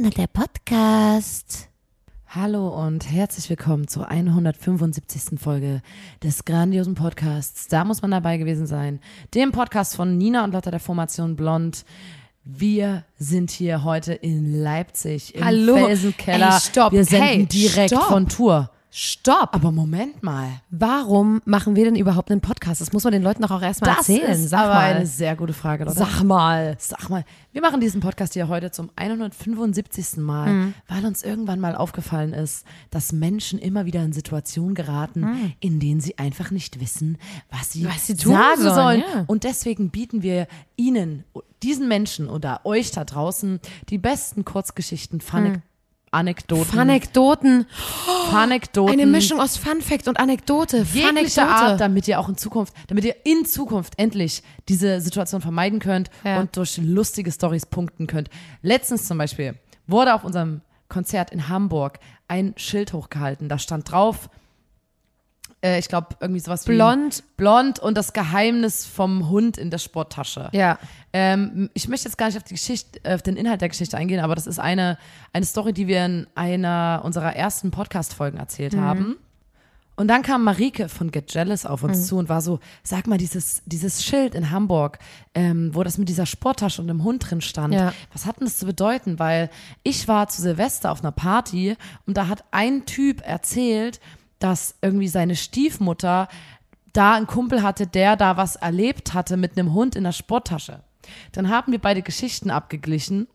Na, der Podcast. Hallo und herzlich willkommen zur 175. Folge des grandiosen Podcasts. Da muss man dabei gewesen sein. Dem Podcast von Nina und Lotta der Formation Blond. Wir sind hier heute in Leipzig im Hallo. Felsenkeller. Ey, stopp. Wir senden Hey, direkt stopp. von Tour. Stopp! Aber Moment mal. Warum machen wir denn überhaupt einen Podcast? Das muss man den Leuten doch auch erstmal Das erzählen. ist Sag aber mal. eine sehr gute Frage, Lotta. Sag mal. Sag mal, wir machen diesen Podcast hier heute zum 175. Mal, Mhm. weil uns irgendwann mal aufgefallen ist, dass Menschen immer wieder in Situationen geraten, Mhm. in denen sie einfach nicht wissen, was sie, Was sie tun sagen sollen, sollen. ja. Und deswegen bieten wir Ihnen, diesen Menschen oder euch da draußen, die besten Kurzgeschichten, Fun Anekdoten, Anekdoten. Funekdoten, Eine Mischung aus Fun Fact und Anekdote. jeglicher. Art, damit ihr auch in Zukunft, damit ihr in Zukunft endlich diese Situation vermeiden könnt Ja. und durch lustige Stories punkten könnt. Letztens zum Beispiel wurde auf unserem Konzert in Hamburg ein Schild hochgehalten. Da stand drauf, äh, ich glaube irgendwie sowas wie Blond. blond und das Geheimnis vom Hund in der Sporttasche. Ja. Ähm, ich möchte jetzt gar nicht auf die Geschichte, auf den Inhalt der Geschichte eingehen, aber das ist eine, eine Story, die wir in einer unserer ersten Podcast-Folgen erzählt Mhm. haben. Und dann kam Marike von Get Jealous auf Mhm. uns zu und war so, sag mal, dieses, dieses Schild in Hamburg, ähm, wo das mit dieser Sporttasche und dem Hund drin stand, Ja. was hat denn das zu bedeuten? Weil ich war zu Silvester auf einer Party und da hat ein Typ erzählt, dass irgendwie seine Stiefmutter da einen Kumpel hatte, der da was erlebt hatte mit einem Hund in der Sporttasche. Dann haben wir beide Geschichten abgeglichen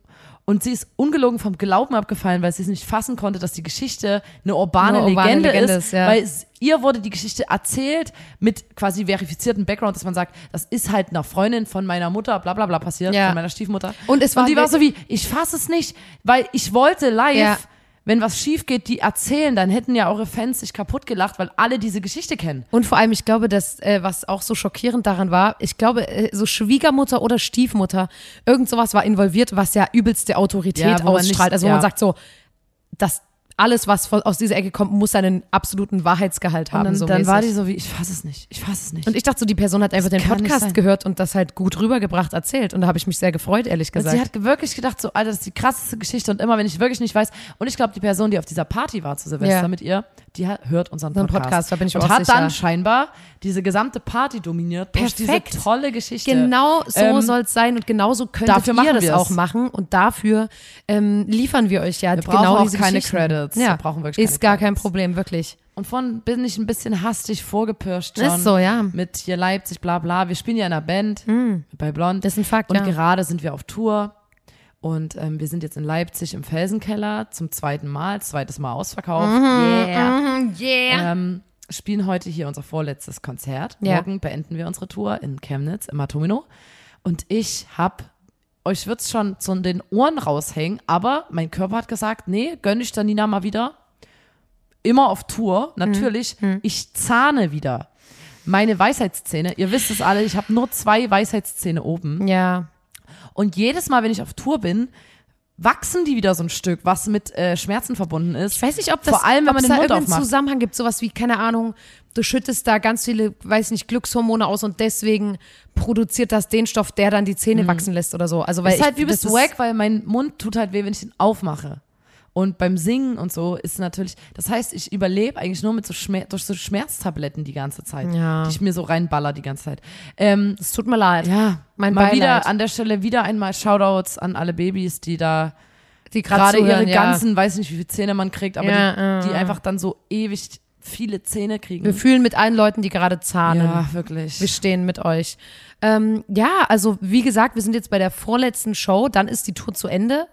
und sie ist ungelogen vom Glauben abgefallen, weil sie es nicht fassen konnte, dass die Geschichte eine urbane, Eine urbane Legende, Legende ist, ja. weil es, ihr wurde die Geschichte erzählt mit quasi verifizierten Background, dass man sagt, das ist halt einer Freundin von meiner Mutter, bla bla bla passiert, Ja. von meiner Stiefmutter. Und es war und die war so wie, ich fasse es nicht, weil ich wollte live, Ja. Wenn was schief geht, die erzählen, dann hätten ja eure Fans sich kaputt gelacht, weil alle diese Geschichte kennen. Und vor allem, ich glaube, dass, äh, was auch so schockierend daran war, ich glaube, äh, so Schwiegermutter oder Stiefmutter, irgend sowas war involviert, was ja übelste Autorität Ja, ausstrahlt. nicht- also wo ja. man sagt so, dass alles, was von, aus dieser Ecke kommt, muss einen absoluten Wahrheitsgehalt haben. Und dann, so dann war die so wie, ich fasse es nicht, ich fasse es nicht. Und ich dachte so, die Person hat einfach den kann nicht Podcast gehört und das halt gut rübergebracht erzählt. Und da habe ich mich sehr gefreut, ehrlich Und gesagt. sie hat wirklich gedacht, so, Alter, das ist die krasseste Geschichte. Und immer, wenn ich wirklich nicht weiß, und ich glaube, die Person, die auf dieser Party war zu Silvester Ja. mit ihr, die hat, hört unseren Podcast. Podcast, da bin ich und auch hat sicher. dann scheinbar diese gesamte Party dominiert durch Perfekt. diese tolle Geschichte. Genau so Ähm, soll es sein und genauso könntet dafür ihr das wir's. auch machen und dafür ähm, liefern wir euch ja Wir genau auch diese keine Geschichten. Credits. Ja, Wir brauchen wirklich ist gar kein. Problem, wirklich. Und von bin ich ein bisschen hastig vorgepirscht schon. Ist so, ja. Mit hier Leipzig, bla bla. Wir spielen ja in einer Band bei Blond. Das ist ein Fakt, Und ja. gerade sind wir auf Tour. Und ähm, wir sind jetzt in Leipzig im Felsenkeller zum zweiten Mal, zweites Mal ausverkauft. yeah. yeah. Ähm, spielen heute hier unser vorletztes Konzert. Ja. Morgen beenden wir unsere Tour in Chemnitz im Atomino. Und ich hab, euch wird's schon zu den Ohren raushängen, aber mein Körper hat gesagt, nee, gönn ich der Nina mal wieder. Immer auf Tour, natürlich. Ich zahne wieder. Meine Weisheitszähne, ihr wisst es alle, ich habe nur zwei Weisheitszähne oben. ja. Und jedes Mal, wenn ich auf Tour bin, wachsen die wieder so ein Stück, was mit äh, Schmerzen verbunden ist. Ich weiß nicht, ob das Vor allem, wenn man es den da Mund irgendeinen aufmacht. Zusammenhang gibt, sowas wie, keine Ahnung, du schüttest da ganz viele, weiß nicht, Glückshormone aus und deswegen produziert das den Stoff, der dann die Zähne wachsen lässt oder so. Also weil Mhm. ist halt ich, übelst das ist- wack, weil mein Mund tut halt weh, wenn ich ihn aufmache. Und beim Singen und so ist natürlich, das heißt, ich überlebe eigentlich nur mit so Schmer durch so Schmerztabletten die ganze Zeit, Ja. die ich mir so reinballer die ganze Zeit. Ähm, Es tut mir leid. ja, Mein mal Beileid. wieder an der Stelle wieder einmal Shoutouts an alle Babys, die da die gerade ihre ja. ganzen, weiß nicht, wie viele Zähne man kriegt, aber Ja, die, die einfach dann so ewig viele Zähne kriegen. Wir fühlen mit allen Leuten, die gerade zahnen. ja, wirklich. Wir stehen mit euch. Ähm, ja, also wie gesagt, wir sind jetzt bei der vorletzten Show, dann ist die Tour zu Ende.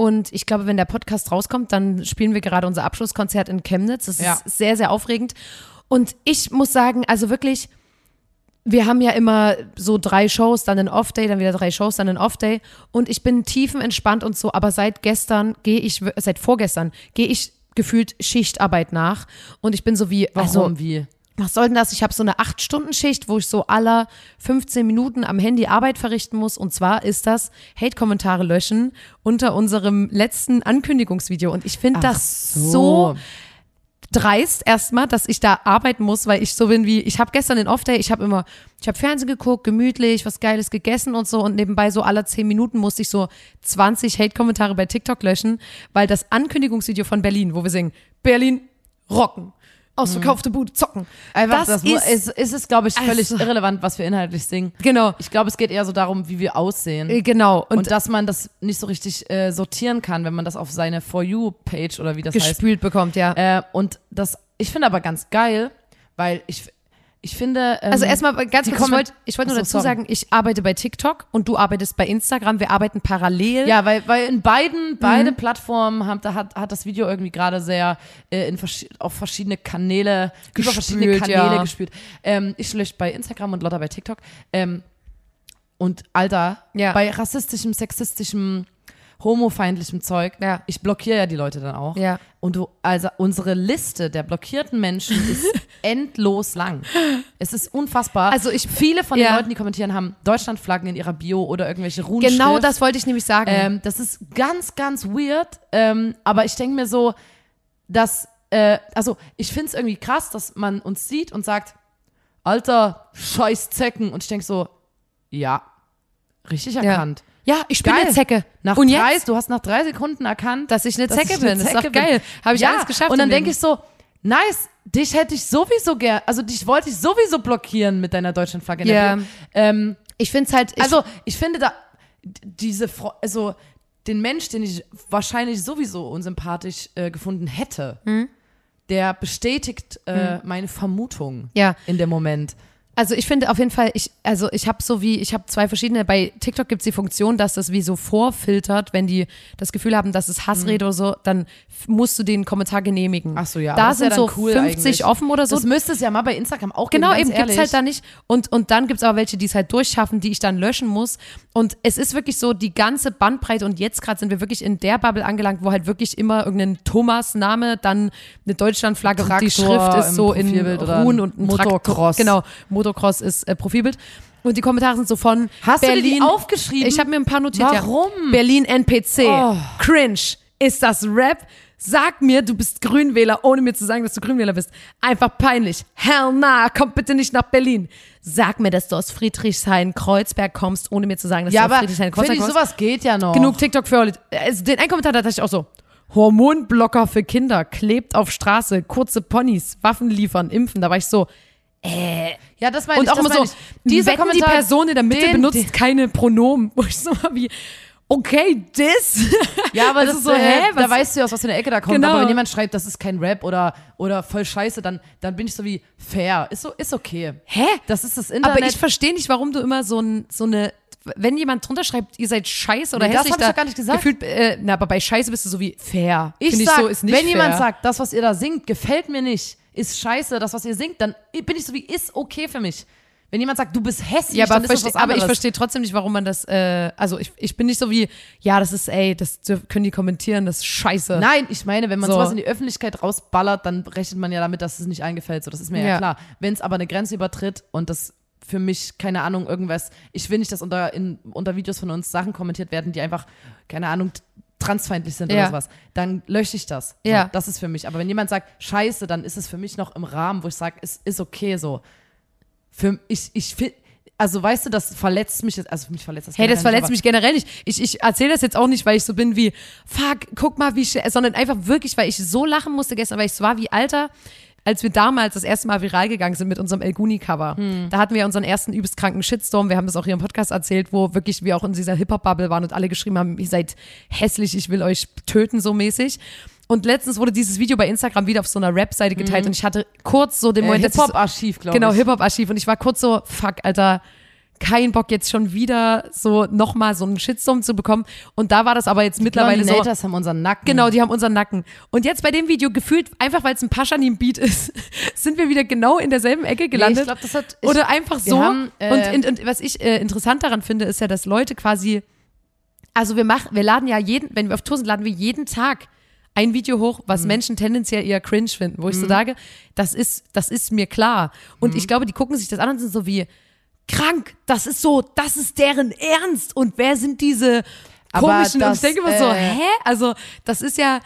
Und ich glaube, wenn der Podcast rauskommt, dann spielen wir gerade unser Abschlusskonzert in Chemnitz. Das Ja. ist sehr, sehr aufregend. Und ich muss sagen, also wirklich, wir haben ja immer so drei Shows, dann ein Off-Day, dann wieder drei Shows, dann ein Off-Day. Und ich bin tiefenentspannt und so, aber seit gestern gehe ich, seit vorgestern gehe ich gefühlt Schichtarbeit nach. Und ich bin so wie, Warum, also, wie? Was soll denn das? Ich habe so eine 8-Stunden-Schicht, wo ich so aller 15 Minuten am Handy Arbeit verrichten muss. Und zwar ist das Hate-Kommentare löschen unter unserem letzten Ankündigungsvideo. Und ich finde das so. so dreist erstmal, dass ich da arbeiten muss, weil ich so bin wie, ich habe gestern den Off-Day, ich habe immer, ich habe Fernsehen geguckt, gemütlich, was Geiles gegessen und so und nebenbei so alle 10 Minuten musste ich so 20 Hate-Kommentare bei TikTok löschen, weil das Ankündigungsvideo von Berlin, wo wir singen, Berlin rocken, ausverkaufte Bude zocken. Einfach, das, ist, ist, ist es, glaube ich, völlig Also- irrelevant, was wir inhaltlich singen. genau, Ich glaube, es geht eher so darum, wie wir aussehen. äh, genau. Und, Und, dass man das nicht so richtig äh, sortieren kann, wenn man das auf seine For You-Page oder wie das heißt. gespült bekommt, ja. Äh, und das, ich finde aber ganz geil, weil ich, ich finde. Ähm, Also erstmal ganz kurz, ich wollte wollt nur Achso, dazu sorry. sagen, ich arbeite bei TikTok und du arbeitest bei Instagram. Wir arbeiten parallel. Ja, weil, weil in beiden, Mhm. beide Plattformen haben, da hat, hat das Video irgendwie gerade sehr äh, in verschi auf verschiedene Kanäle, über verschiedene Gespült, Kanäle ja. gespielt. Ähm, ich lösche bei Instagram und Lotta bei TikTok. Ähm, und Alter, Ja. bei rassistischem, sexistischem, homofeindlichem Zeug, Ja. ich blockiere ja die Leute dann auch. Ja. Und du, also unsere Liste der blockierten Menschen ist endlos lang. Es ist unfassbar. Also ich- viele von ja. den Leuten, die kommentieren, haben Deutschlandflaggen in ihrer Bio oder irgendwelche Runen. Genau das wollte ich nämlich sagen. Ähm, das ist ganz, ganz weird. Ähm, aber ich denke mir so, dass, äh, also ich finde es irgendwie krass, dass man uns sieht und sagt, Alter, scheiß Zecken. Und ich denke so, ja, richtig erkannt. ja, ich bin Geil. eine Zecke. Nach und drei, jetzt, du hast nach drei Sekunden erkannt, dass ich eine dass Zecke ich eine bin. Das ist doch Zecke geil. Habe ich ja, alles geschafft. Und dann denke ich so, nice, dich hätte ich sowieso gern, also dich wollte ich sowieso blockieren mit deiner Deutschlandflagge. in der Ja. Bio. Ähm, ich finde es halt, ich, also, ich finde da, diese, Fro- also, den Mensch, den ich wahrscheinlich sowieso unsympathisch äh, gefunden hätte, Hm? der bestätigt äh, meine Vermutung ja. in dem Moment. Also ich finde auf jeden Fall, ich, also ich habe so wie, ich habe zwei verschiedene, bei TikTok gibt es die Funktion, dass das wie so vorfiltert, wenn die das Gefühl haben, dass es Hassrede oder so, dann musst du den Kommentar genehmigen. Mhm. Ach so, ja, Da ja sind dann so cool 50 eigentlich. offen oder so. Das müsste es ja mal bei Instagram auch Genau, geben, eben ganz gibt's halt da nicht. Und, und dann gibt's aber welche, die es halt durchschaffen, die ich dann löschen muss. Und es ist wirklich so die ganze Bandbreite. Und jetzt gerade sind wir wirklich in der Bubble angelangt, wo halt wirklich immer irgendein Thomas-Name, dann eine Deutschlandflagge und die Schrift ist so in Ruhen und ein Motocross. Traktor. Genau, Motocross ist äh, Profilbild. Und die Kommentare sind so von Hast du Berlin. die aufgeschrieben? Ich habe mir ein paar notiert. Warum? Ja. Berlin NPC. Oh. Cringe. Ist das Rap? Sag mir, du bist Grünwähler, ohne mir zu sagen, dass du Grünwähler bist. Einfach peinlich. Hell nah, komm bitte nicht nach Berlin. Sag mir, dass du aus Friedrichshain-Kreuzberg kommst, ohne mir zu sagen, dass Ja, du aus aber Friedrichshain-Kreuzberg ich, kommst. sowas geht ja noch. Genug TikTok für heute. Also den einen Kommentar, da dachte ich auch so. Hormonblocker für Kinder, klebt auf Straße, kurze Ponys, Waffen liefern, impfen. Da war ich so, Ja, das meine und ich. auch das immer so, ich. Wetten, die Person in der Mitte den- benutzt den- keine Pronomen. Wo ich so mal wie, okay, this? Ja, aber das, ist ist so, hä, was- da weißt du ja, aus was für eine Ecke da kommt. Genau. Aber wenn jemand schreibt, das ist kein Rap oder, oder voll scheiße, dann, dann bin ich so wie fair. Ist so, ist okay. Hä? Das ist das Internet. Aber ich verstehe nicht, warum du immer so, ein, so eine, wenn jemand drunter schreibt, ihr seid scheiße oder Nee, das hässlich, hab ich da doch gar nicht gesagt. Gefühlt, äh, na, aber bei scheiße bist du so wie fair. Ich Find sag, so, ist nicht wenn fair. jemand sagt, das, was ihr da singt, gefällt mir nicht, ist scheiße, das, was ihr singt, dann bin ich so wie, ist okay für mich. Wenn jemand sagt, du bist hässlich, ja, aber, was aber ich verstehe trotzdem nicht, warum man das, äh, also ich, ich bin nicht so wie, ja, das ist, ey, das können die kommentieren, das ist scheiße. Nein, ich meine, wenn man So. sowas in die Öffentlichkeit rausballert, dann rechnet man ja damit, dass es nicht eingefällt. So, das ist mir ja, Ja. klar. Wenn es aber eine Grenze übertritt und das für mich, keine Ahnung, irgendwas, ich will nicht, dass unter, in, unter Videos von uns Sachen kommentiert werden, die einfach, keine Ahnung, transfeindlich sind Ja. oder sowas, dann lösche ich das. Ja. Das ist für mich. Aber wenn jemand sagt, scheiße, dann ist es für mich noch im Rahmen, wo ich sage, es ist okay so. Für ich, ich finde, also weißt du, das verletzt mich jetzt, also mich verletzt das Hey, das verletzt nicht, mich generell nicht. Ich, ich erzähle das jetzt auch nicht, weil ich so bin wie, fuck, guck mal, wie sondern einfach wirklich, weil ich so lachen musste gestern, weil ich so war wie Alter, als wir damals das erste Mal viral gegangen sind mit unserem El Guni-Cover. Hm. Da hatten wir unseren ersten übelst kranken Shitstorm. Wir haben das auch hier im Podcast erzählt, wo wirklich wir auch in dieser Hip-Hop-Bubble waren und alle geschrieben haben, ihr seid hässlich, ich will euch töten, so mäßig. Und letztens wurde dieses Video bei Instagram wieder auf so einer Rap-Seite geteilt und ich hatte kurz so den aber- Moment, äh, Hip-Hop-Archiv, glaube Genau, ich. Hip-Hop-Archiv. Und ich war kurz so, fuck, Alter, kein Bock jetzt schon wieder so nochmal so einen Shitstorm zu bekommen. Und da war das aber jetzt mittlerweile so. Blondinators haben unseren Nacken. Genau, die haben unseren Nacken. Und jetzt bei dem Video gefühlt, einfach weil es ein Paschanim-Beat ist, sind wir wieder genau in derselben Ecke gelandet. ich glaub, das hat- ich- Oder einfach so. haben, äh, und, und, und was ich äh, interessant daran finde, ist ja, dass Leute quasi, also wir machen, wir laden ja jeden, wenn wir auf Tour sind, laden wir jeden Tag ein Video hoch, Mhm. was Menschen tendenziell eher cringe finden, wo ich so sage, das ist, das ist mir klar. Und Mhm. ich glaube, die gucken sich das an und sind so wie, krank, das ist so, das ist deren Ernst. Und wer sind diese komischen? und das, ich denke immer so, äh, hä? Also, das ist ja,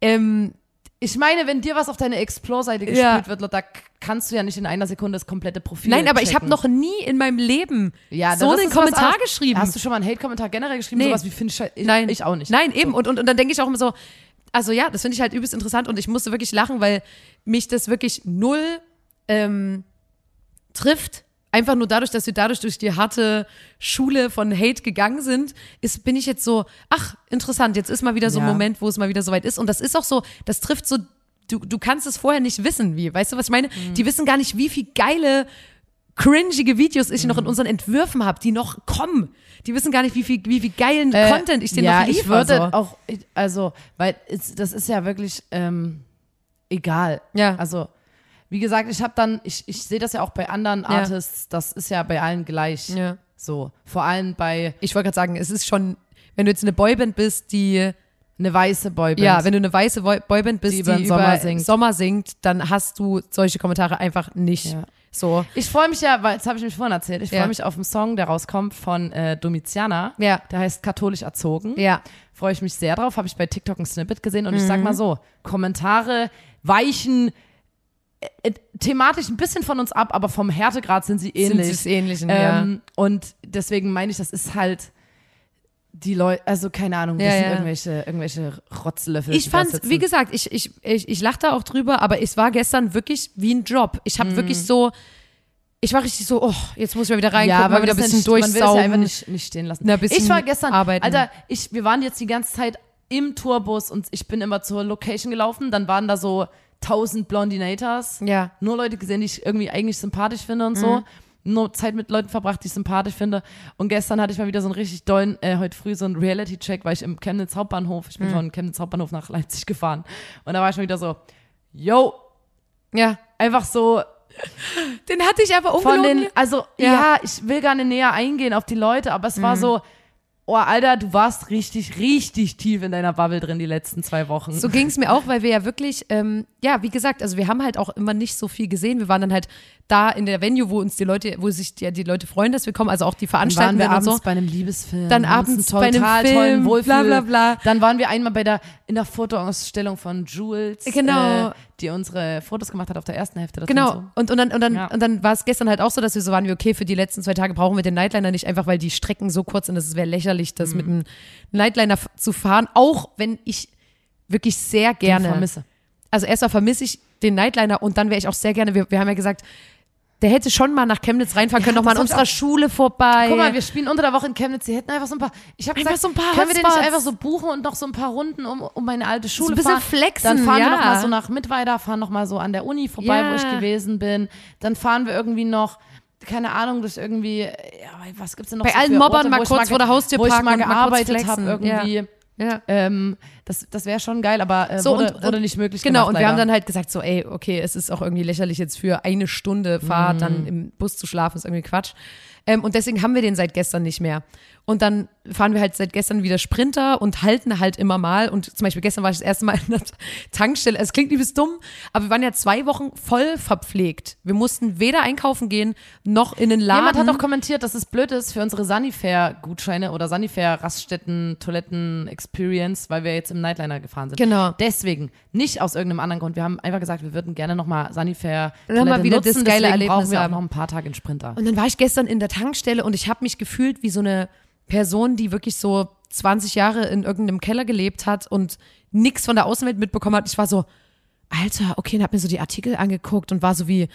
ähm, Ich meine, wenn dir was auf deine Explore-Seite Ja. gespielt wird, da kannst du ja nicht in einer Sekunde das komplette Profil nein, aber ich habe checken. noch nie in meinem Leben ja, so einen Kommentar geschrieben. Hast du schon mal einen Hate-Kommentar generell geschrieben? Nee. Sowas wie finde ich, ich, Nein. ich auch nicht. Nein, eben. Und, und, und dann denke ich auch immer so, also ja, das finde ich halt übelst interessant und ich musste wirklich lachen, weil mich das wirklich null ähm, trifft. Einfach nur dadurch, dass wir dadurch durch die harte Schule von Hate gegangen sind, ist, bin ich jetzt so, ach, interessant, jetzt ist mal wieder so ein Ja. Moment, wo es mal wieder soweit ist. Und das ist auch so, das trifft so, du, du kannst es vorher nicht wissen, wie, weißt du, was ich meine? Mhm. Die wissen gar nicht, wie viel geile, cringige Videos ich noch Mhm. in unseren Entwürfen habe, die noch kommen. Die wissen gar nicht, wie viel, wie viel geilen Content ich denen Äh, ja, noch liefere. ich würde so. auch, also, weil das ist ja wirklich ähm, egal. Ja. Also, wie gesagt, ich habe dann, ich, ich sehe das ja auch bei anderen Ja. Artists, das ist ja bei allen gleich. Ja. So, vor allem bei Ich wollte gerade sagen, es ist schon, wenn du jetzt eine Boyband bist, die, eine weiße Boyband. ja, wenn du eine weiße Boy- Boyband bist, Die die, über den über Sommer singt. Sommer singt, dann hast du solche Kommentare einfach nicht. Ja. So. Ich freue mich ja, weil das habe ich mich vorhin erzählt, ich Ja. freue mich auf einen Song, der rauskommt von äh, Domitiana. Ja. Der heißt Katholisch erzogen. Ja. Freue ich mich sehr drauf. Habe ich bei TikTok ein Snippet gesehen und ich Mhm. sag mal so: Kommentare weichen thematisch ein bisschen von uns ab, aber vom Härtegrad sind sie ähnlich. Sind sie ähnlich, ja. ähm, Und deswegen meine ich, das ist halt die Leute, also keine Ahnung, das Ja, sind ja. irgendwelche, irgendwelche Rotzlöffel. Ich fand's, wie gesagt, ich, ich, ich, ich lache da auch drüber, aber es war gestern wirklich wie ein Job. Ich Mhm. habe wirklich so, ich war richtig so, oh, jetzt muss ich mal wieder reingucken, ja, mal wieder ein bisschen nicht, man will es ja durchsaugen. einfach nicht, nicht stehen lassen. Na, ein bisschen ich war gestern, arbeiten. Alter, ich, wir waren jetzt die ganze Zeit im Tourbus und ich bin immer zur Location gelaufen, dann waren da so 1000 Blondinators. Ja. Nur Leute gesehen, die ich irgendwie eigentlich sympathisch finde und Mhm. so. Nur Zeit mit Leuten verbracht, die ich sympathisch finde. Und gestern hatte ich mal wieder so einen richtig dollen, äh, heute früh so einen Reality-Check, weil ich im Chemnitz Hauptbahnhof, ich bin Mhm. von Chemnitz Hauptbahnhof nach Leipzig gefahren. Und da war ich schon wieder so, yo, Ja. einfach so, Den hatte ich aber von ungelogen. den, also Ja. ja. ich will gar nicht näher eingehen auf die Leute, aber es war Mhm. so, oh Alter, du warst richtig, richtig tief in deiner Bubble drin die letzten zwei Wochen. So ging es mir auch, weil wir ja wirklich, ähm, ja, wie gesagt, also wir haben halt auch immer nicht so viel gesehen. Wir waren dann halt da in der Venue, wo uns die Leute, wo sich die, die Leute freuen, dass wir kommen, also auch die dann waren Veranstaltungen wir abends so. bei einem Liebesfilm. Dann abends einen bei einem total Film, tollen Wohlfühl. bla, bla, bla. Dann waren wir einmal bei der, in der Fotoausstellung von Jules, Genau. äh, die unsere Fotos gemacht hat auf der ersten Hälfte. Das Genau. und so. Und, und dann, und dann, Ja. und dann war es gestern halt auch so, dass wir so waren, wie okay, für die letzten zwei Tage brauchen wir den Nightliner nicht, einfach weil die Strecken so kurz sind, dass es wäre lächerlich, das Mhm. mit einem Nightliner zu fahren, auch wenn ich wirklich sehr Den gerne. vermisse. Also erstmal vermisse ich den Nightliner und dann wäre ich auch sehr gerne, wir, wir haben ja gesagt, der hätte schon mal nach Chemnitz reinfahren können, Ja, noch mal an unserer Schule vorbei. Guck mal, wir spielen unter der Woche in Chemnitz. Sie hätten einfach so ein paar. Ich habe Einfach gesagt, so ein paar können wir den nicht Hotspots. einfach so buchen und noch so ein paar Runden um, um meine alte Schule ein bisschen fahren? flexen, Dann fahren wir ja. noch mal so nach Mittweida, fahren noch mal so an der Uni vorbei, Ja. wo ich gewesen bin. Dann fahren wir irgendwie noch keine Ahnung, durch irgendwie, ja, was gibt's denn noch Bei so allen für Mobbern Orte, mal wo ich kurz vor der Haustür wo ich parken mal und mal gearbeitet habe irgendwie. ja. Ähm, das das wäre schon geil, aber äh, So, wurde, und- wurde nicht möglich Genau, gemacht, und wir haben leider. dann halt gesagt, so, ey, okay, es ist auch irgendwie lächerlich, jetzt für eine Stunde Fahrt Mhm. dann im Bus zu schlafen, ist irgendwie Quatsch. Ähm, und deswegen haben wir den seit gestern nicht mehr. Und dann fahren wir halt seit gestern wieder Sprinter und halten halt immer mal. Und zum Beispiel gestern war ich das erste Mal in der Tankstelle. Es klingt übelst dumm, aber wir waren ja zwei Wochen voll verpflegt. Wir mussten weder einkaufen gehen, noch in den Laden. Jemand hat auch kommentiert, dass es blöd ist für unsere Sanifair-Gutscheine oder Sanifair-Raststätten, Toiletten-Experience, weil wir jetzt im Nightliner gefahren sind. Genau. Deswegen, nicht aus irgendeinem anderen Grund. Wir haben einfach gesagt, wir würden gerne nochmal Sanifair Dann haben wir wieder nutzen, das geile deswegen Erlebnis brauchen wir haben. noch ein paar Tage in Sprinter. Und dann war ich gestern in der Tankstelle und ich habe mich gefühlt wie so eine Person, die wirklich so 20 Jahre in irgendeinem Keller gelebt hat und nichts von der Außenwelt mitbekommen hat. Ich war so, Alter, okay, und hab mir so die Artikel angeguckt und war so wie,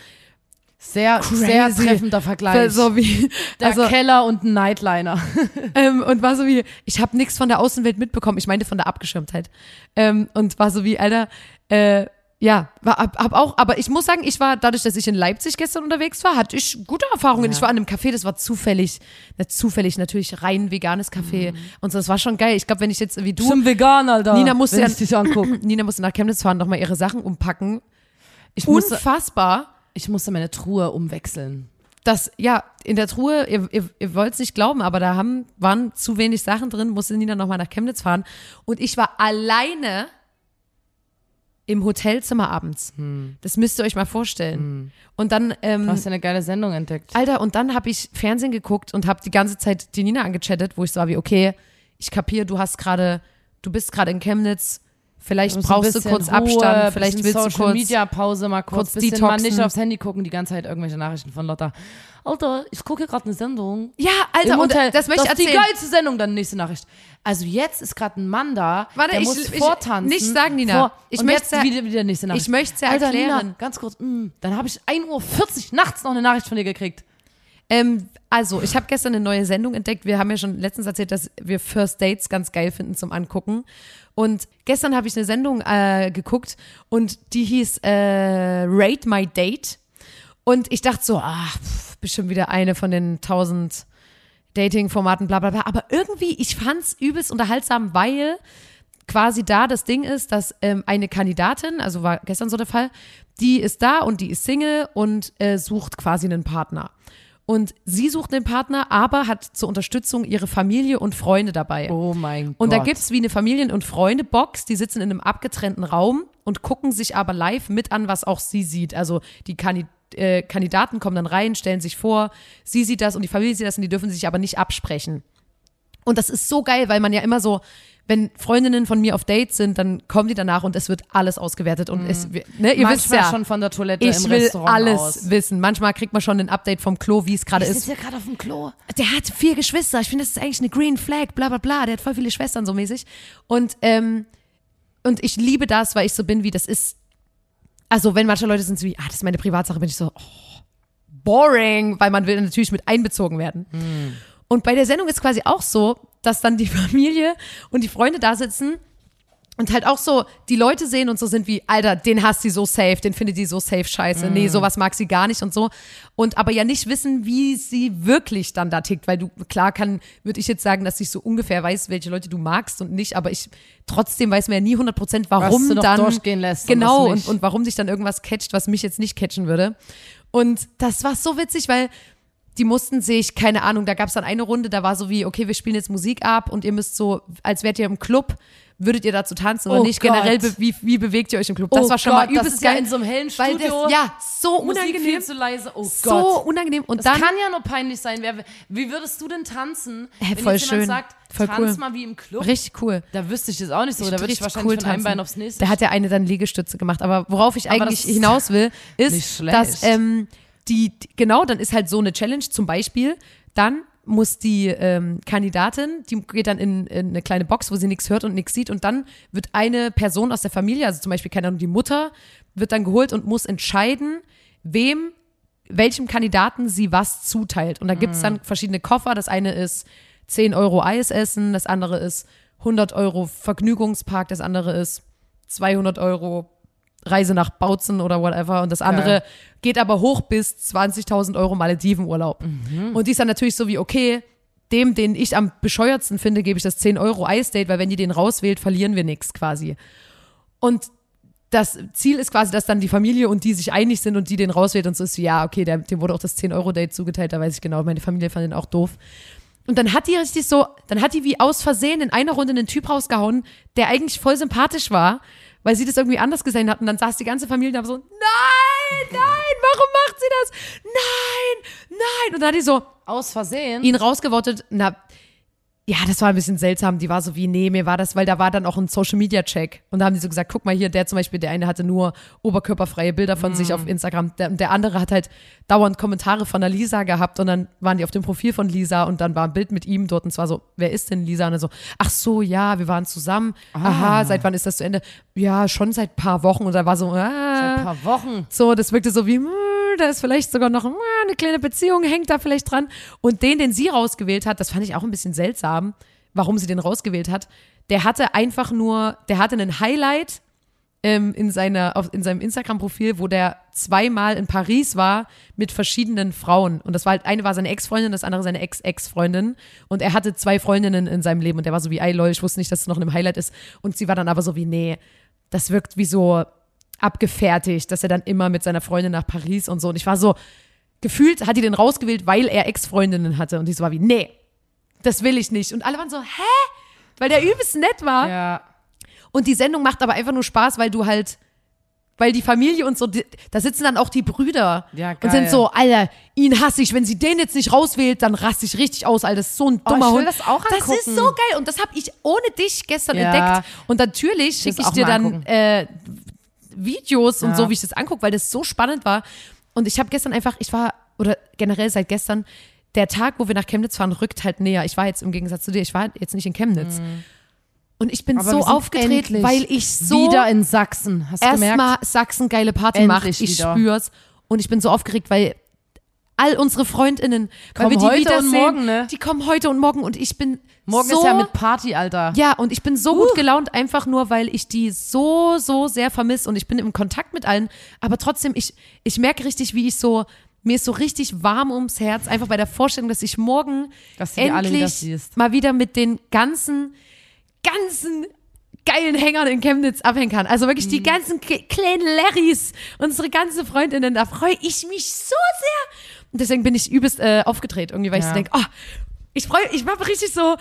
Sehr, Crazy. sehr treffender Vergleich. so wie, der also, Keller und ein Nightliner. ähm, und war so wie, ich habe nichts von der Außenwelt mitbekommen. Ich meinte von der Abgeschirmtheit. Ähm, und war so wie, Alter, äh, Ja, war, hab, hab auch, aber ich muss sagen, ich war, dadurch, dass ich in Leipzig gestern unterwegs war, hatte ich gute Erfahrungen. Ja. Ich war in einem Café, das war zufällig, nicht zufällig natürlich rein veganes Café und so, das war schon geil. Ich glaube, wenn ich jetzt wie du, Zum Vegan, Alter. Nina musste wenn ich dich angucken. Nina musste nach Chemnitz fahren, nochmal ihre Sachen umpacken. Ich musste, Unfassbar. ich musste meine Truhe umwechseln. Das, ja, in der Truhe, ihr, ihr, ihr wollt es nicht glauben, aber da haben, waren zu wenig Sachen drin, musste Nina nochmal nach Chemnitz fahren. Und ich war alleine im Hotelzimmer abends. Das müsst ihr euch mal vorstellen. Und dann, ähm, Du hast ja eine geile Sendung entdeckt. Alter, und dann habe ich Fernsehen geguckt und habe die ganze Zeit die Nina angechattet, wo ich so war wie, okay, ich kapiere, du hast gerade, du bist gerade in Chemnitz, vielleicht musst brauchst du kurz Ruhe, Abstand, vielleicht willst du Social kurz. Media Pause mal kurz, kurz bisschen mal detoxen. nicht aufs Handy gucken, die ganze Zeit irgendwelche Nachrichten von Lotta. Alter, ich gucke gerade eine Sendung. Ja, Alter, Hotel. das möchte ich ist die erzählen. geilste Sendung, dann nächste Nachricht. Also jetzt ist gerade ein Mann da, Warte, der ich- muss ich- vortanzen. nicht sagen, Nina. Vor, Ich und möcht's jetzt ja- wieder, wieder nächste Nachricht. ich möcht's ja Alter, erklären. Nina, ganz kurz, mm, dann habe ich 1.40 Uhr nachts noch eine Nachricht von dir gekriegt. Ähm, also, ich habe gestern eine neue Sendung entdeckt. Wir haben ja schon letztens erzählt, dass wir First Dates ganz geil finden zum Angucken. Und gestern habe ich eine Sendung äh, geguckt und die hieß äh, Rate My Date. Und ich dachte so, ach, pff, bestimmt wieder eine von den tausend Dating-Formaten, bla bla bla. Aber irgendwie, ich fand's übelst unterhaltsam, weil quasi da das Ding ist, dass ähm, eine Kandidatin, also war gestern so der Fall, die ist da und die ist Single und äh, sucht quasi einen Partner. Und sie sucht einen Partner, aber hat zur Unterstützung ihre Familie und Freunde dabei. Oh mein Gott. Und da gibt's wie eine Familien- und Freunde-Box, die sitzen in einem abgetrennten Raum und gucken sich aber live mit an, was auch sie sieht. Also die Kandi äh, Kandidaten kommen dann rein, stellen sich vor, sie sieht das und die Familie sieht das und die dürfen sich aber nicht absprechen. Und das ist so geil, weil man ja immer so, wenn Freundinnen von mir auf Dates sind, dann kommen die danach und es wird alles ausgewertet und es, ne, ihr wisst Manchmal ja, schon von der Toilette ich im will Restaurant alles aus. wissen. Manchmal kriegt man schon ein Update vom Klo, wie es gerade Ich ist. sitze ja gerade auf dem Klo. Der hat vier Geschwister. Ich finde, das ist eigentlich eine Green Flag, bla bla bla. Der hat voll viele Schwestern so mäßig. Und, ähm, und ich liebe das, weil ich so bin, wie das ist. Also, wenn manche Leute sind so wie, ah, das ist meine Privatsache, bin ich so, oh, boring, weil man will natürlich mit einbezogen werden. Und bei der Sendung ist quasi auch so, dass dann die Familie und die Freunde da sitzen und halt auch so die Leute sehen und so sind wie, Alter, den hasst sie so safe, den findet die so safe scheiße. Nee, sowas mag sie gar nicht und so. Und aber ja nicht wissen, wie sie wirklich dann da tickt, weil du, klar kann, würde ich jetzt sagen, dass ich so ungefähr weiß, welche Leute du magst und nicht, aber ich trotzdem weiß mir ja nie 100 Prozent, warum dann. durchgehen lässt Genau, und, und warum sich dann irgendwas catcht, was mich jetzt nicht catchen würde. Und das war so witzig, weil die mussten sich, keine Ahnung, da gab es dann eine Runde, da war so wie, okay, wir spielen jetzt Musik ab und ihr müsst so, als wärt ihr im Club, würdet ihr dazu tanzen oder Oh nicht? Gott. Generell, wie, wie bewegt ihr euch im Club? Das Oh war schon Gott, mal das übelst ist ja geil. in so einem hellen Studio. Das, ja, so Musik unangenehm. viel zu leise. Oh so Gott. unangenehm. Und Das dann, kann ja nur peinlich sein. Wer, wie würdest du denn tanzen, Hä, wenn voll jetzt jemand schön. sagt, Voll tanz cool. mal wie im Club? richtig cool. Da wüsste ich das auch nicht so. Da würde ich wahrscheinlich cool von einem tanzen. Bein aufs nächste. Da hat der eine dann Liegestütze gemacht. Aber worauf ich Aber eigentlich das ist hinaus will, ist, dass ähm, die, genau, dann ist halt so eine Challenge zum Beispiel, dann muss die ähm, Kandidatin, die geht dann in, in eine kleine Box, wo sie nichts hört und nichts sieht und dann wird eine Person aus der Familie, also zum Beispiel, keine Ahnung, die Mutter, wird dann geholt und muss entscheiden, wem, welchem Kandidaten sie was zuteilt. Und da gibt's dann verschiedene Koffer. Das eine ist 10 Euro Eis essen, das andere ist 100 Euro Vergnügungspark, das andere ist 200 Euro Reise nach Bautzen oder whatever. Und das andere Geil. geht aber hoch bis 20.000 Euro Maledivenurlaub. Und die ist dann natürlich so wie, okay, dem, den ich am bescheuertsten finde, gebe ich das 10 Euro Eisdate, weil wenn die den rauswählt, verlieren wir nichts quasi. Und das Ziel ist quasi, dass dann die Familie und die sich einig sind und die den rauswählt und so ist ja, okay, der, dem wurde auch das 10-Euro-Date zugeteilt, da weiß ich genau, meine Familie fand den auch doof. Und dann hat die richtig so, dann hat die wie aus Versehen in einer Runde einen Typ rausgehauen, der eigentlich voll sympathisch war, weil sie das irgendwie anders gesehen hat. Und dann saß die ganze Familie da so, nein, nein, warum macht sie das? Nein, nein. Und dann hat die so Aus Versehen. ihn rausgewortet. Na, ja, das war ein bisschen seltsam. Die war so wie, nee, mir war das, weil da war dann auch ein Social Media Check. Und da haben die so gesagt, guck mal hier, der zum Beispiel, der eine hatte nur oberkörperfreie Bilder von sich auf Instagram. Der, der andere hat halt dauernd Kommentare von der Lisa gehabt und dann waren die auf dem Profil von Lisa und dann war ein Bild mit ihm dort und zwar so, wer ist denn Lisa? Und er so, ach so, ja, wir waren zusammen. Aha, seit wann ist das zu Ende? Ja, schon seit paar Wochen. Und da war so, ah, Ein paar Wochen. so, das wirkte so wie, hm, da ist vielleicht sogar noch hm, eine kleine Beziehung, hängt da vielleicht dran. Und den, den sie rausgewählt hat, das fand ich auch ein bisschen seltsam, warum sie den rausgewählt hat. Der hatte einfach nur, der hatte einen Highlight ähm, in, seiner, auf, in seinem Instagram-Profil, wo der zweimal in Paris war mit verschiedenen Frauen. Und das war halt, eine war seine Ex-Freundin, das andere seine Ex-Ex-Freundin. Und er hatte zwei Freundinnen in seinem Leben und der war so wie, ey lol, ich wusste nicht, dass es noch ein Highlight ist. Und sie war dann aber so wie, nee, das wirkt wie so abgefertigt, dass er dann immer mit seiner Freundin nach Paris und so. Und ich war so, gefühlt hat die den rausgewählt, weil er Ex-Freundinnen hatte. Und ich so war wie, nee, das will ich nicht. Und alle waren so, hä? Weil der übelst nett war. Ja. Und die Sendung macht aber einfach nur Spaß, weil du halt, weil die Familie und so, die, da sitzen dann auch die Brüder Ja, und geil. sind so, Alter, ihn hasse ich, wenn sie den jetzt nicht rauswählt, dann raste ich richtig aus, Alter, das ist so ein dummer Oh, ich will Hund. das auch Das ist so geil und das habe ich ohne dich gestern Ja. entdeckt. Und natürlich schicke ich dir dann äh, Videos und Ja. so, wie ich das angucke, weil das so spannend war. Und ich habe gestern einfach, ich war, oder generell seit gestern, der Tag, wo wir nach Chemnitz fahren, rückt halt näher. Ich war jetzt im Gegensatz zu dir, ich war jetzt nicht in Chemnitz. Und ich bin Mhm. Aber so aufgedreht, weil ich so Wieder in Sachsen. Hast du gemerkt? erstmal Sachsen geile Party Endlich macht. Ich wieder. spür's. Und ich bin so aufgeregt, weil all unsere FreundInnen, weil Kommen wir die heute und morgen, ne? die kommen heute und morgen und ich bin Morgen so, ist ja mit Party, Alter. ja, und ich bin so gut gelaunt, einfach nur, weil ich die so, so sehr vermisse und ich bin im Kontakt mit allen, aber trotzdem, ich, ich merke richtig, wie ich so, mir ist so richtig warm ums Herz, einfach bei der Vorstellung, dass ich morgen Dass wieder endlich siehst. mal wieder mit den ganzen, ganzen geilen Hängern in Chemnitz abhängen kann. Also wirklich Mhm. die ganzen k- kleinen Larrys, unsere ganze Freundinnen, da freue ich mich so sehr. Deswegen bin ich übelst äh, aufgedreht irgendwie, weil ich Ja. so denke, oh, ich freue, ich war richtig so,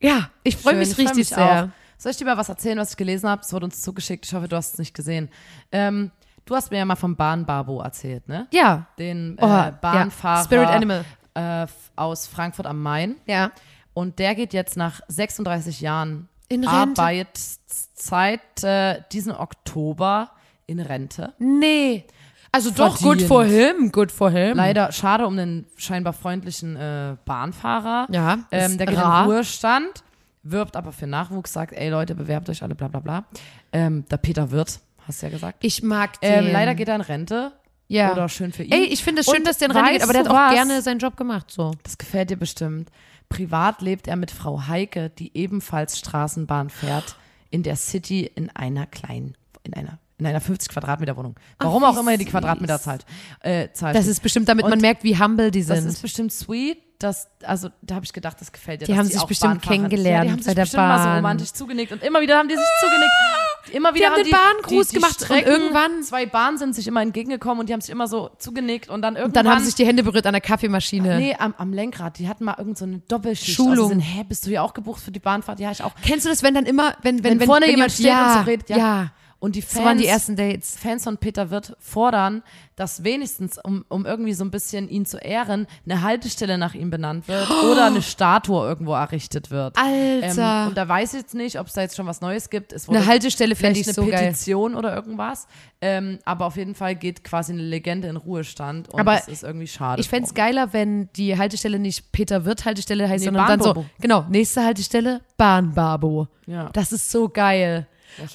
ja, ich freue mich ich freu richtig mich sehr. Auch. Soll ich dir mal was erzählen, was ich gelesen habe? Es wurde uns zugeschickt. Ich hoffe, du hast es nicht gesehen. Ähm, du hast mir ja mal vom Bahnbabo erzählt, ne? Ja. Den Oh, äh, ja. Bahnfahrer Spirit Animal. Äh, aus Frankfurt am Main. Ja. Und der geht jetzt nach 36 Jahren In Rente? Arbeitszeit äh, diesen Oktober in Rente. Nee. Also doch, good Verdient. for him, good for him. Leider schade um den scheinbar freundlichen äh, Bahnfahrer. Ja, Ähm, der geht rar. in Ruhestand, wirbt aber für Nachwuchs, sagt, ey Leute, bewerbt euch alle, bla bla bla. Ähm, der Peter Wirth, hast du ja gesagt. Ich mag den. Ähm, leider geht er in Rente. ja. Oder schön für ihn. Ey, ich finde es schön, Und dass der in Rente geht, aber der hat auch was? gerne seinen Job gemacht, so. Das gefällt dir bestimmt. Privat lebt er mit Frau Heike, die ebenfalls Straßenbahn fährt, in der City in einer kleinen, in einer, in einer 50 Quadratmeter Wohnung. Warum wie auch immer er die süß. Quadratmeter zahlt. Äh, zahlt. Das ist bestimmt, damit man Und merkt, wie humble die das sind. ist bestimmt sweet. Das, also da habe ich gedacht, das gefällt dir. Die haben sich bestimmt kennengelernt Ja, die haben bei sich der bestimmt mal so Bahn. romantisch zugenickt und immer wieder haben die sich zugenickt. Immer wieder haben den die, Bahngruß die, die gemacht und Strecken, irgendwann- zwei Bahnen sind sich immer entgegengekommen und die haben sich immer so zugenickt und dann irgendwann Dann haben sich die Hände berührt an der Kaffeemaschine. Nee, am, am Lenkrad. Die hatten mal irgend so eine Doppelschicht. Schulung. Also sind, hä, bist du hier auch gebucht für die Bahnfahrt? Ja, ich auch. Kennst du das, wenn dann immer, wenn, wenn, Wenn, vorne wenn jemand steht ja, und so redet, ja. ja. Und die Fans, So waren die ersten Dates. Fans von Peter Wirth fordern, dass wenigstens, um, um irgendwie so ein bisschen ihn zu ehren, eine Haltestelle nach ihm benannt wird oder eine Statue irgendwo errichtet wird. Alter. Ähm, und da weiß ich jetzt nicht, ob es da jetzt schon was Neues gibt. Es wurde Eine Haltestelle fände ich eine so geil. Petition oder irgendwas. Ähm, aber auf jeden Fall geht quasi eine Legende in Ruhestand und Aber das ist irgendwie schade. Ich fände es geiler, wenn die Haltestelle nicht Peter Wirt Haltestelle heißt, Nee, sondern dann so, genau, nächste Haltestelle, Bahnbabo. Ja. Das ist so geil.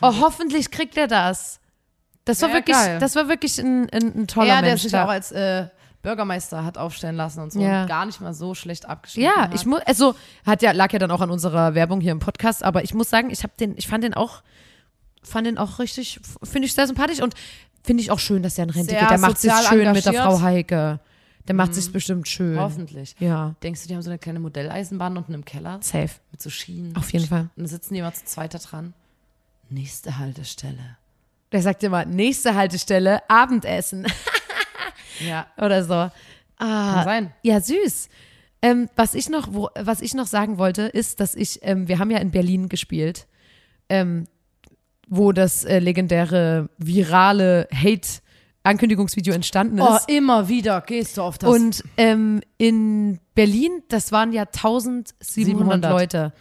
Oh, hoffentlich kriegt er das. Das war Wär wirklich, geil. das war wirklich ein, ein, ein toller Er, der Mensch. sich da. auch als äh, Bürgermeister hat aufstellen lassen und so Ja. und gar nicht mal so schlecht abgeschnitten Ja, hat. ich muss, also hat ja, lag ja dann auch an unserer Werbung hier im Podcast, aber ich muss sagen, ich habe den, ich fand den auch, fand den auch richtig, finde ich sehr sympathisch und finde ich auch schön, dass der in Rente Sehr geht. Der macht sich schön mit der engagiert. Frau Heike. Der macht sich bestimmt schön. Hoffentlich. Ja, Denkst du, die haben so eine kleine Modelleisenbahn unten im Keller safe. mit so Schienen? Auf jeden Fall. Und dann sitzen die immer zu zweit da dran. Nächste Haltestelle. Der sagt immer, nächste Haltestelle, Abendessen Ja, oder so. Ah, kann sein. Ja, süß. Ähm, was, ich noch, wo, was ich noch sagen wollte, ist, dass ich, ähm, wir haben ja in Berlin gespielt, ähm, wo das äh, legendäre virale Hate-Ankündigungsvideo entstanden Oh, ist. immer wieder gehst du auf das. Und ähm, in Berlin, das waren ja 1700 700. Leute.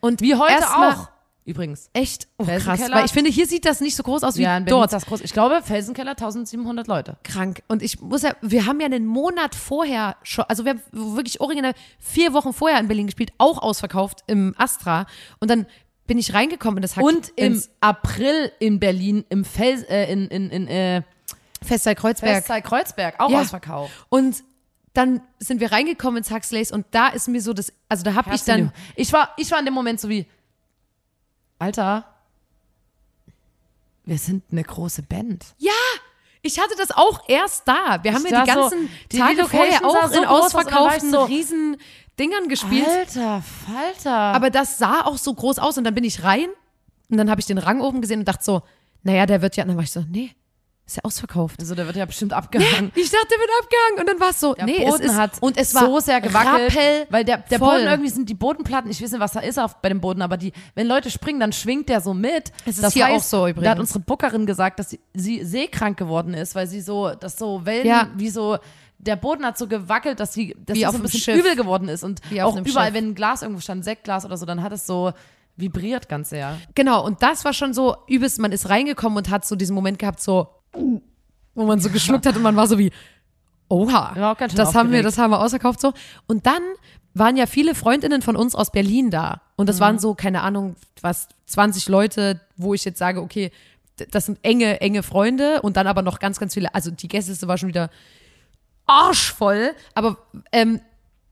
Und wie heute auch. Übrigens. Echt oh, krass, weil ich finde, hier sieht das nicht so groß aus wie Ja, in Berlin dort. ist das groß. Ich glaube, Felsenkeller 1700 Leute. krank. Und ich muss ja, wir haben ja einen Monat vorher schon, also wir haben wirklich original vier Wochen vorher in Berlin gespielt, auch ausverkauft im Astra. Und dann bin ich reingekommen in das Hack Und im April in Berlin, im Fels, äh, in, in, in äh, Festsaal Kreuzberg. Festzeit Kreuzberg, auch Ja. ausverkauft. Und dann sind wir reingekommen ins Huxleys und da ist mir so das, also da habe ich dann, ich war, ich war in dem Moment so wie, Alter, wir sind eine große Band. Ja, ich hatte das auch erst da. Wir haben Ich ja die sah so- ganzen die Tage vorher auch so in ausverkauften so- riesen Dingern gespielt. Alter, Falter. Aber das sah auch so groß aus und dann bin ich rein und dann habe ich den Rang oben gesehen und dachte so, naja, der wird ja, und dann war ich so, nee, ist ja ausverkauft. also der wird ja bestimmt abgehangen. Ich dachte, der wird abgehangen und dann war es so, Der nee, Boden es ist, hat und es war so sehr gewackelt, rappel weil der, der voll. Boden irgendwie sind die Bodenplatten, ich weiß nicht, was da ist auf, bei dem Boden, aber die, wenn Leute springen, dann schwingt der so mit. Es ist hier auch so übrigens. Da hat unsere Bookerin gesagt, dass sie, sie seekrank geworden ist, weil sie so, dass so Wellen, Ja. wie so, der Boden hat so gewackelt, dass sie, dass Wie sie auf so ein bisschen Schiff. übel geworden ist und auch überall, Schiff. wenn ein Glas irgendwo stand, Sektglas oder so, dann hat es so vibriert ganz sehr. Genau, und das war schon so übelst, man ist reingekommen und hat so diesen Moment gehabt, so, wo man so geschluckt hat und man war so wie, oha, das haben wir, aufgeregt. das haben wir ausverkauft so. Und dann waren ja viele Freundinnen von uns aus Berlin da. Und das waren so, keine Ahnung, was, 20 Leute, wo ich jetzt sage, okay, das sind enge, enge Freunde und dann aber noch ganz, ganz viele, also die Gästeliste war schon wieder arschvoll, aber ähm,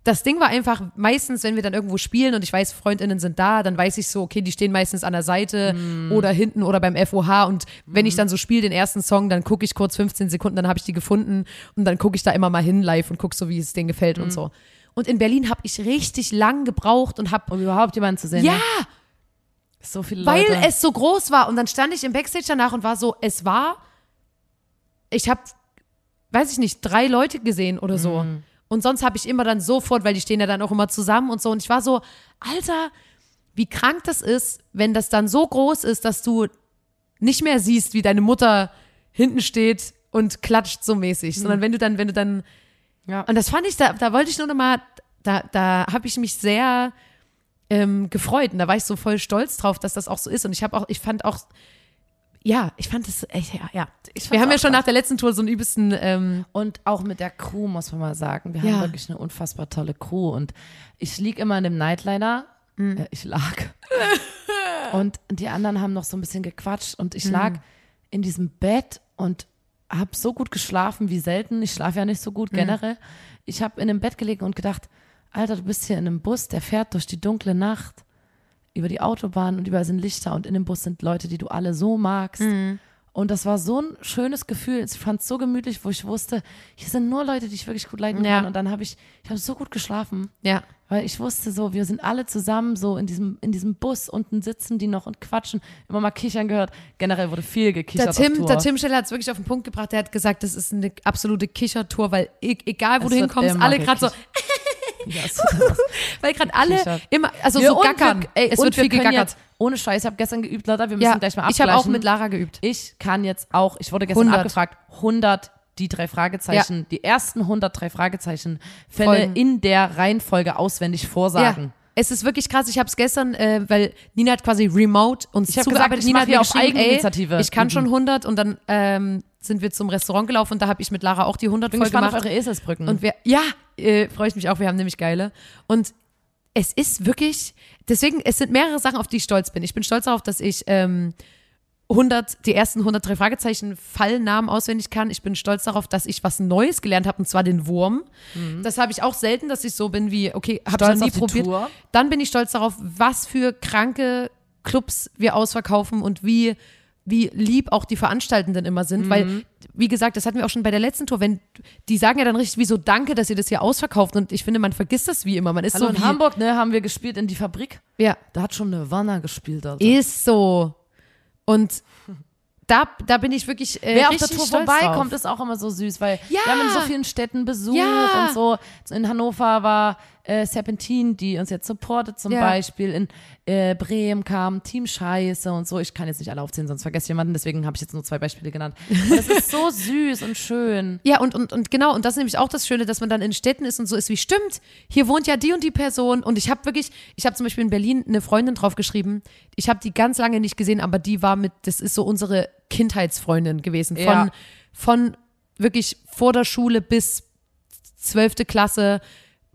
das Ding war einfach, meistens, wenn wir dann irgendwo spielen und ich weiß, Freundinnen sind da, dann weiß ich so, okay, die stehen meistens an der Seite oder hinten oder beim FOH und wenn ich dann so spiele, den ersten Song, dann gucke ich kurz 15 Sekunden, dann habe ich die gefunden und dann gucke ich da immer mal hin live und gucke so, wie es denen gefällt und so. Und in Berlin habe ich richtig lang gebraucht und habe Um überhaupt jemanden zu sehen. ja, ne? So viele weil Leute. es so groß war. Und dann stand ich im Backstage danach und war so, es war, ich habe, weiß ich nicht, drei Leute gesehen oder so. Mhm. Und sonst habe ich immer dann sofort, weil die stehen ja dann auch immer zusammen und so. Und ich war so, Alter, wie krank das ist, wenn das dann so groß ist, dass du nicht mehr siehst, wie deine Mutter hinten steht und klatscht so mäßig, Mhm. sondern wenn du dann, wenn du dann, Ja. und das fand ich, da, da wollte ich nur noch mal, da, da habe ich mich sehr ähm, gefreut und da war ich so voll stolz drauf, dass das auch so ist und ich habe auch, ich fand auch, ja, ich fand das, echt, ja, ja. Wir haben ja schon nach der letzten Tour so einen übelsten, ähm, Und auch mit der Crew, muss man mal sagen. Wir Ja. haben wirklich eine unfassbar tolle Crew. Und ich lieg immer in dem Nightliner. Mhm. Äh, ich lag. und die anderen haben noch so ein bisschen gequatscht. Und Mhm. ich lag in diesem Bett und habe so gut geschlafen wie selten. Ich schlafe ja nicht so Mhm. gut generell. Ich habe in dem Bett gelegen und gedacht, Alter, du bist hier in einem Bus, der fährt durch die dunkle Nacht über die Autobahn und überall sind Lichter und in dem Bus sind Leute, die du alle so magst. Mhm. Und das war so ein schönes Gefühl. Ich fand es so gemütlich, wo ich wusste, hier sind nur Leute, die ich wirklich gut leiden Ja. kann. Und dann habe ich, ich habe so gut geschlafen, ja. weil ich wusste so, wir sind alle zusammen so in diesem, in diesem Bus unten sitzen die noch und quatschen. Immer mal kichern gehört. Generell wurde viel gekichert Der Tim, der Tim Scheller hat es wirklich auf den Punkt gebracht. Der hat gesagt, das ist eine absolute Kichertour, weil e egal wo Es du hinkommst, alle gerade so, Ja, weil gerade alle immer, also Ja, so gackern. Wir, ey, es wird wir viel gegackert. Jetzt, ohne Scheiß, ich habe gestern geübt, Leute, wir müssen Ja, gleich mal ich abgleichen. habe auch mit Lara geübt. Ich kann jetzt auch, ich wurde gestern 100. abgefragt, 100 die drei Fragezeichen, die ersten 100 drei Fragezeichen Fälle Folgen. in der Reihenfolge auswendig vorsagen. Ja. Es ist wirklich krass. Ich habe es gestern, äh, weil Nina hat quasi remote uns Ich zugearbeitet. gesagt, ich Nina hat mir auf geschrieben, ey, Eigeninitiative. ich kann Mhm. schon 100 und dann ähm, sind wir zum Restaurant gelaufen und da habe ich mit Lara auch die 100 Bin voll gemacht. auf eure Eselsbrücken. Und wir, ja, äh, freue ich mich auch. Wir haben nämlich geile. Und es ist wirklich, deswegen, es sind mehrere Sachen, auf die ich stolz bin. Ich bin stolz darauf, dass ich ähm, 100, die ersten 103 Fragezeichen Fallnamen auswendig kann. Ich bin stolz darauf, dass ich was Neues gelernt habe, und zwar den Wurm. Das habe ich auch selten, dass ich so bin wie, okay, habe ich Mhm. Noch nie probiert. Tour. Dann bin ich stolz darauf, was für kranke Clubs wir ausverkaufen und wie wie lieb auch die Veranstaltenden immer sind, Mhm. weil, wie gesagt, das hatten wir auch schon bei der letzten Tour, wenn, die sagen ja dann richtig wie so, danke, dass ihr das hier ausverkauft und ich finde, man vergisst das wie immer, man ist Hallo, so in Hamburg, ne, haben wir gespielt in die Fabrik. ja, Da hat schon eine Wanner gespielt, Alter. ist so und da, da bin ich wirklich äh, Wer auf der Tour vorbeikommt, ist auch immer so süß, weil Ja. wir haben in so vielen Städten Besuch Ja. und so. In Hannover war äh, Serpentin, die uns jetzt supportet zum Ja. Beispiel. In äh, Bremen kam Team Scheiße und so. Ich kann jetzt nicht alle aufzählen, sonst vergesse ich jemanden, deswegen habe ich jetzt nur zwei Beispiele genannt. Und das ist so süß und schön. Ja, und, und, und genau, und das ist nämlich auch das Schöne, dass man dann in Städten ist und so ist wie, stimmt, hier wohnt ja die und die Person. Und ich habe wirklich, ich habe zum Beispiel in Berlin eine Freundin drauf geschrieben. Ich habe die ganz lange nicht gesehen, aber die war mit, das ist so unsere Kindheitsfreundin gewesen. Von, Ja. von wirklich vor der Schule bis zwölfte Klasse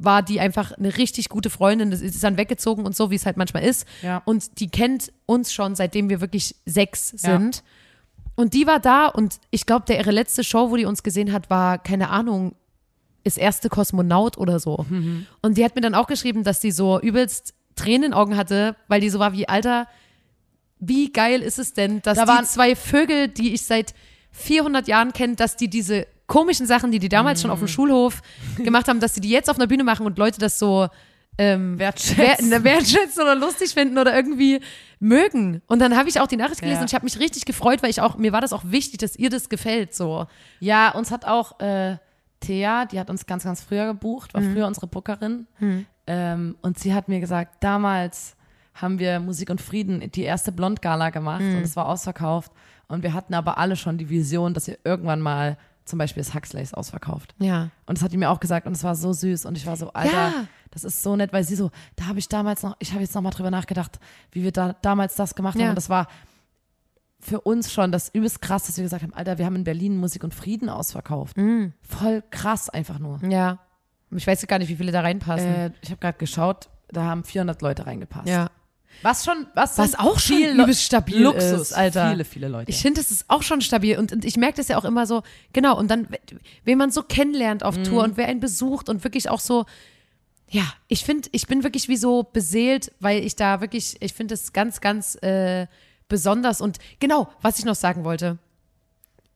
war die einfach eine richtig gute Freundin. Das ist dann weggezogen und so, wie es halt manchmal ist. Ja. Und die kennt uns schon, seitdem wir wirklich sechs Ja. sind. Und die war da und ich glaube, der ihre letzte Show, wo die uns gesehen hat, war, keine Ahnung, ist erste Kosmonaut oder so. Mhm. Und die hat mir dann auch geschrieben, dass die so übelst Tränen in den Augen hatte, weil die so war wie, Alter, wie geil ist es denn, dass Da die waren- zwei Vögel, die ich seit 400 Jahren kenne, dass die diese komischen Sachen, die die damals schon auf Mhm. dem Schulhof gemacht haben, dass die die jetzt auf einer Bühne machen und Leute das so ähm, Wertschätzen. wer- ne, wertschätzen oder lustig finden oder irgendwie mögen. Und dann habe ich auch die Nachricht gelesen Ja. und ich habe mich richtig gefreut, weil ich auch, mir war das auch wichtig, dass ihr das gefällt, so. Ja, uns hat auch äh, Thea, die hat uns ganz, ganz früher gebucht, war Mhm. früher unsere Bookerin. Ähm, und sie hat mir gesagt, damals haben wir Musik und Frieden die erste Blond-Gala gemacht Mhm. und es war ausverkauft. Und wir hatten aber alle schon die Vision, dass wir irgendwann mal zum Beispiel das Huxleys ausverkauft. Ja. Und das hat die mir auch gesagt und es war so süß und ich war so, Alter, Ja. das ist so nett, weil sie so, da habe ich damals noch, ich habe jetzt noch mal drüber nachgedacht, wie wir da damals das gemacht Ja. haben und das war für uns schon das übelst krass, dass wir gesagt haben, Alter, wir haben in Berlin Musik und Frieden ausverkauft. Mhm. Voll krass einfach nur. Ja. Ich weiß gar nicht, wie viele da reinpassen. Äh, ich habe gerade geschaut, da haben 400 Leute reingepasst. ja. Was schon, was, Was auch schon übelst stabil Luxus, ist, Alter. Viele, viele Leute. Ich finde, das ist auch schon stabil und, und ich merke das ja auch immer so, genau, und dann, wen man so kennenlernt auf Tour und wer einen besucht und wirklich auch so, ja, ich finde, ich bin wirklich wie so beseelt, weil ich da wirklich, ich finde es ganz, ganz äh, besonders und genau, was ich noch sagen wollte,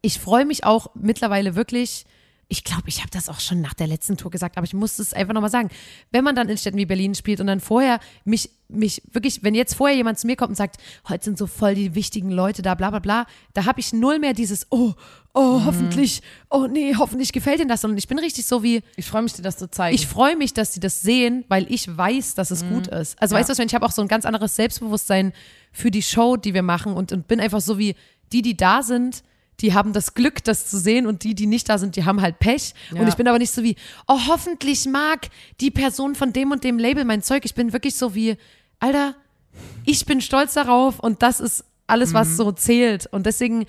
ich freue mich auch mittlerweile wirklich. Ich glaube, ich habe das auch schon nach der letzten Tour gesagt, aber ich muss es einfach nochmal sagen. Wenn man dann in Städten wie Berlin spielt und dann vorher mich, mich wirklich, wenn jetzt vorher jemand zu mir kommt und sagt, heute sind so voll die wichtigen Leute da, bla bla bla, da habe ich null mehr dieses, oh, oh, hoffentlich, oh nee, hoffentlich gefällt ihnen das, sondern ich bin richtig so wie, ich freue mich, dir das zu zeigen. ich freue mich, dass sie das sehen, weil ich weiß, dass es gut ist. Also Ja. weißt du was, ich habe auch so ein ganz anderes Selbstbewusstsein für die Show, die wir machen und, und bin einfach so wie die, die da sind, die haben das Glück, das zu sehen und die, die nicht da sind, die haben halt Pech. Ja. Und ich bin aber nicht so wie, oh, hoffentlich mag die Person von dem und dem Label mein Zeug. Ich bin wirklich so wie, Alter, ich bin stolz darauf und das ist alles, was Mhm. so zählt. Und deswegen,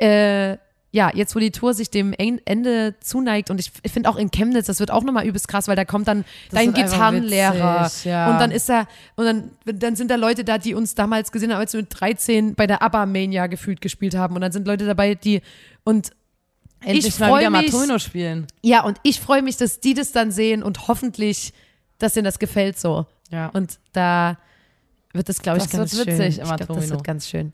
äh, ja, jetzt wo die Tour sich dem En- Ende zuneigt und ich, finde auch in Chemnitz, das wird auch nochmal übelst krass, weil da kommt dann Das dein Gitarrenlehrer witzig, ja. und dann ist da und dann, dann sind da Leute da, die uns damals gesehen haben, als wir mit 13 bei der ABBA Mania gefühlt gespielt haben und dann sind Leute dabei, die und Endlich ich mal freu wieder mich- Matomino spielen. ja, und ich freue mich, dass die das dann sehen und hoffentlich, dass denen das gefällt so. Ja. Und da wird das, glaube ich, ganz wird schön. witzig ich im glaube, das wird ganz schön.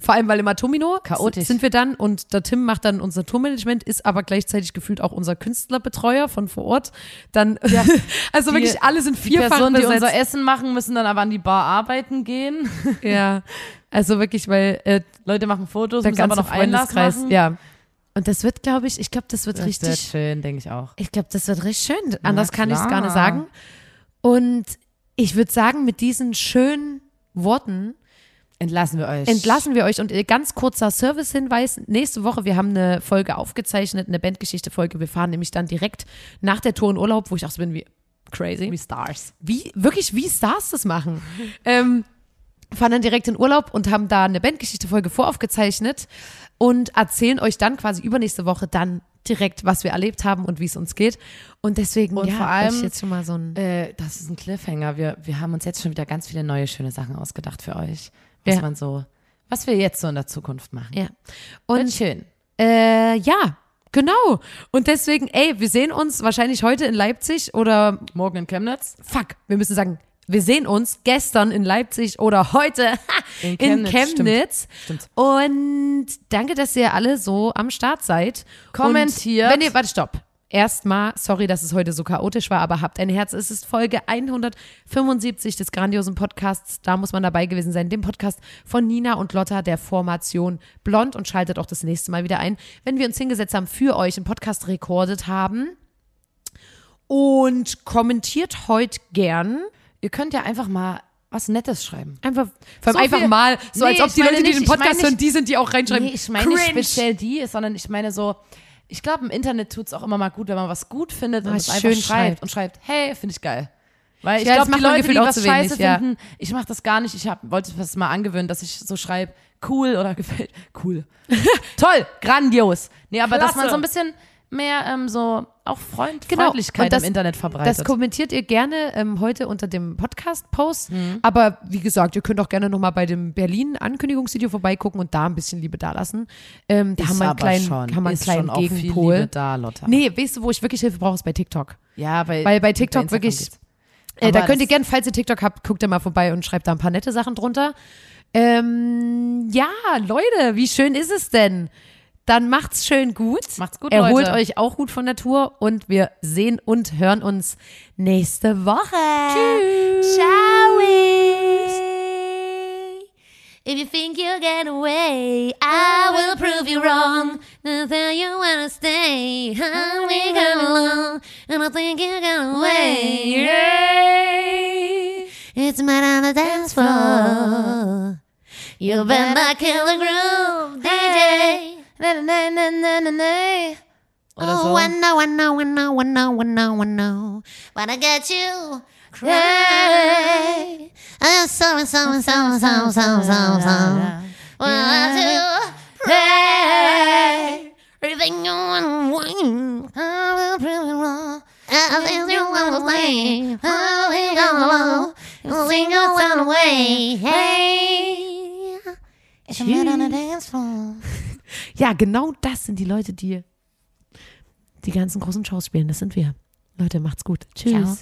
Vor allem, weil im Atomino Chaotisch. sind wir dann und der Tim macht dann unser Tourmanagement, ist aber gleichzeitig gefühlt auch unser Künstlerbetreuer von vor Ort. Dann, also Die- wirklich alle sind Die vierfach Personen, die unser Essen machen, müssen dann aber an die Bar arbeiten gehen. ja, also wirklich, weil äh, Leute machen Fotos, der müssen aber noch Freundeskreis, machen. ja. Und das wird, glaube ich, ich glaube, das wird Das richtig wird schön, denke ich auch. Ich glaube, das wird richtig schön. Anders kann ich es gar nicht sagen. Und ich würde sagen, mit diesen schönen Worten Entlassen wir euch. entlassen wir euch. Und äh, ganz kurzer Servicehinweis. Nächste Woche, wir haben eine Folge aufgezeichnet, eine Bandgeschichte-Folge. Wir fahren nämlich dann direkt nach der Tour in Urlaub, wo ich auch so bin wie crazy. Wie Stars. Wie, wirklich, wie Stars das machen. ähm, fahren dann direkt in Urlaub und haben da eine Bandgeschichte-Folge voraufgezeichnet und erzählen euch dann quasi übernächste Woche dann direkt, was wir erlebt haben und wie es uns geht. Und deswegen, Und ja, vor allem- jetzt schon mal so ein. Äh, das ist ein Cliffhanger. Wir, wir haben uns jetzt schon wieder ganz viele neue, schöne Sachen ausgedacht für euch. Was Ja. man so, was wir jetzt so in der Zukunft machen. Ja. Und Und schön. äh, ja, genau. Und deswegen, ey, wir sehen uns wahrscheinlich heute in Leipzig oder Morgen in Chemnitz. fuck, wir müssen sagen, wir sehen uns gestern in Leipzig oder heute In in Chemnitz, Chemnitz. Stimmt. Und danke, dass ihr alle so am Start seid. Kommentiert. Und wenn ihr, warte, stopp. Erstmal, sorry, dass es heute so chaotisch war, aber habt ein Herz. Es ist Folge 175 des grandiosen Podcasts. Da muss man dabei gewesen sein. Dem Podcast von Nina und Lotta der Formation Blond. Und schaltet auch das nächste Mal wieder ein, wenn wir uns hingesetzt haben, für euch einen Podcast rekordet haben. Und kommentiert heute gern. Ihr könnt ja einfach mal was Nettes schreiben. Einfach, So einfach viel- mal, so Nee, als ob die Leute, die nicht- den ich Podcast hören, nicht- die sind, die auch reinschreiben. Nee, ich meine nicht Cringe. speziell die, sondern ich meine so, ich glaube, im Internet tut es auch immer mal gut, wenn man was gut findet und Ah, es einfach schreibt, schreibt. und schreibt, hey, finde ich geil. Weil ich das glaube, die Leute, die was wenig, scheiße ja. finden, ich mache das gar nicht. Ich hab, wollte das mal angewöhnen, dass ich so schreibe, cool oder gefällt, cool. Toll, grandios. Nee, aber dass man Klasse. so ein bisschen mehr ähm, so auch Freund, Genau. Freundlichkeit Und das- im Internet verbreitet. Das kommentiert ihr gerne ähm, heute unter dem Podcast-Post. Mhm. Aber wie gesagt, ihr könnt auch gerne nochmal bei dem Berlin-Ankündigungsvideo vorbeigucken und da ein bisschen Liebe dalassen. Ähm, da Ist haben wir einen kleinen, schon, haben wir einen kleinen schon auch viel Gegenpol. Liebe da, Lotta. Nee, weißt du, wo ich wirklich Hilfe brauche, ist bei TikTok. Ja, bei, Weil bei TikTok wirklich- geht's. Äh, da könnt ihr gerne, falls ihr TikTok habt, guckt da mal vorbei und schreibt da ein paar nette Sachen drunter. Ähm, ja, Leute, wie schön ist es denn? Dann macht's schön gut. Macht's gut, Erholt Leute. euch auch gut von der Tour und wir sehen und hören uns nächste Woche. Tschüss. Ciao. If you think you'll get away, I will prove you wrong. That you wanna stay, how we got along, and I think you got away. It's mad on the dance floor. You better kill the groove, DJ. Na, na, na, na, na, na. Oder Oh, so. I know, I know, I know, I know, I know, I know. But I got you cry. I'm sorry, sorry, sorry, sorry, sorry, sorry, sorry. Well, I do pray. Everything you want, I will prove you wrong. I think you want to play. I will go along. You'll sing your sound away. Hey, it's a man on the dance floor. Ja, genau das sind die Leute, die die ganzen großen Shows spielen. Das sind wir. Leute, macht's gut. Tschüss. Ciao.